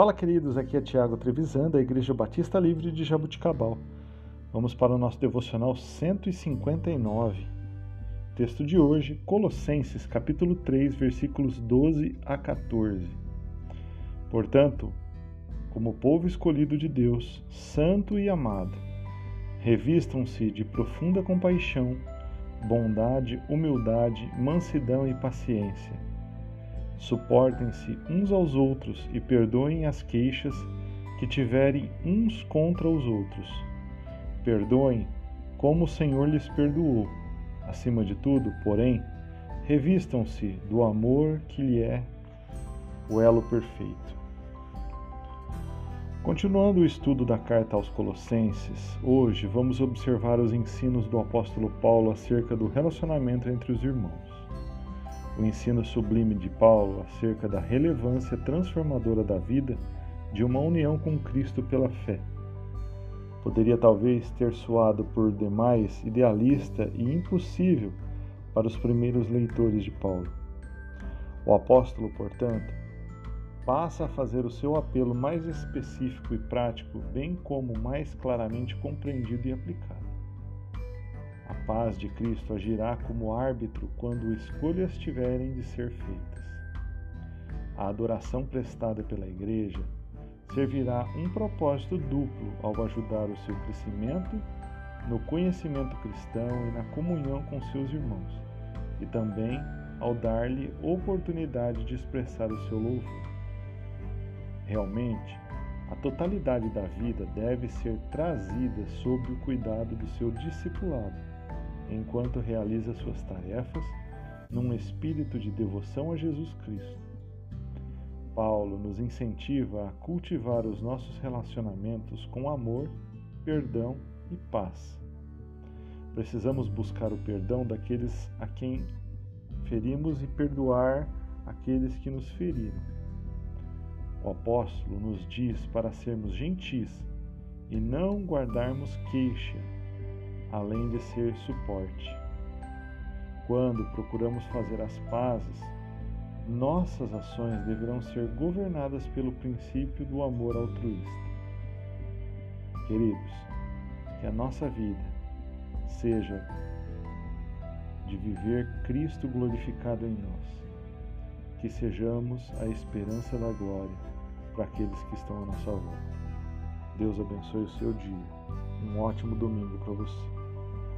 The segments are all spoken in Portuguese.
Fala, queridos, aqui é Tiago Trevisan, da Igreja Batista Livre de Jabuticabal. Vamos para o nosso devocional 159. Texto de hoje, Colossenses, capítulo 3, versículos 12 a 14. Portanto, como povo escolhido de Deus, santo e amado, revistam-se de profunda compaixão, bondade, humildade, mansidão e paciência Suportem-se uns aos outros e perdoem as queixas que tiverem uns contra os outros. Perdoem como o Senhor lhes perdoou. Acima de tudo, porém, revistam-se do amor que lhe é o elo perfeito. Continuando o estudo da carta aos Colossenses, hoje vamos observar os ensinos do apóstolo Paulo acerca do relacionamento entre os irmãos o ensino sublime de Paulo acerca da relevância transformadora da vida de uma união com Cristo pela fé. Poderia talvez ter soado por demais idealista e impossível para os primeiros leitores de Paulo. O apóstolo, portanto, passa a fazer o seu apelo mais específico e prático, bem como mais claramente compreendido e aplicado. A paz de Cristo agirá como árbitro quando escolhas tiverem de ser feitas. A adoração prestada pela Igreja servirá um propósito duplo ao ajudar o seu crescimento no conhecimento cristão e na comunhão com seus irmãos, e também ao dar-lhe oportunidade de expressar o seu louvor. Realmente, a totalidade da vida deve ser trazida sob o cuidado do seu discipulado enquanto realiza suas tarefas num espírito de devoção a Jesus Cristo. Paulo nos incentiva a cultivar os nossos relacionamentos com amor, perdão e paz. Precisamos buscar o perdão daqueles a quem ferimos e perdoar aqueles que nos feriram. O apóstolo nos diz para sermos gentis e não guardarmos queixa além de ser suporte. Quando procuramos fazer as pazes, nossas ações deverão ser governadas pelo princípio do amor altruísta. Queridos, que a nossa vida seja de viver Cristo glorificado em nós, que sejamos a esperança da glória para aqueles que estão à nossa volta. Deus abençoe o seu dia. Um ótimo domingo para você.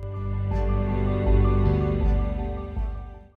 You.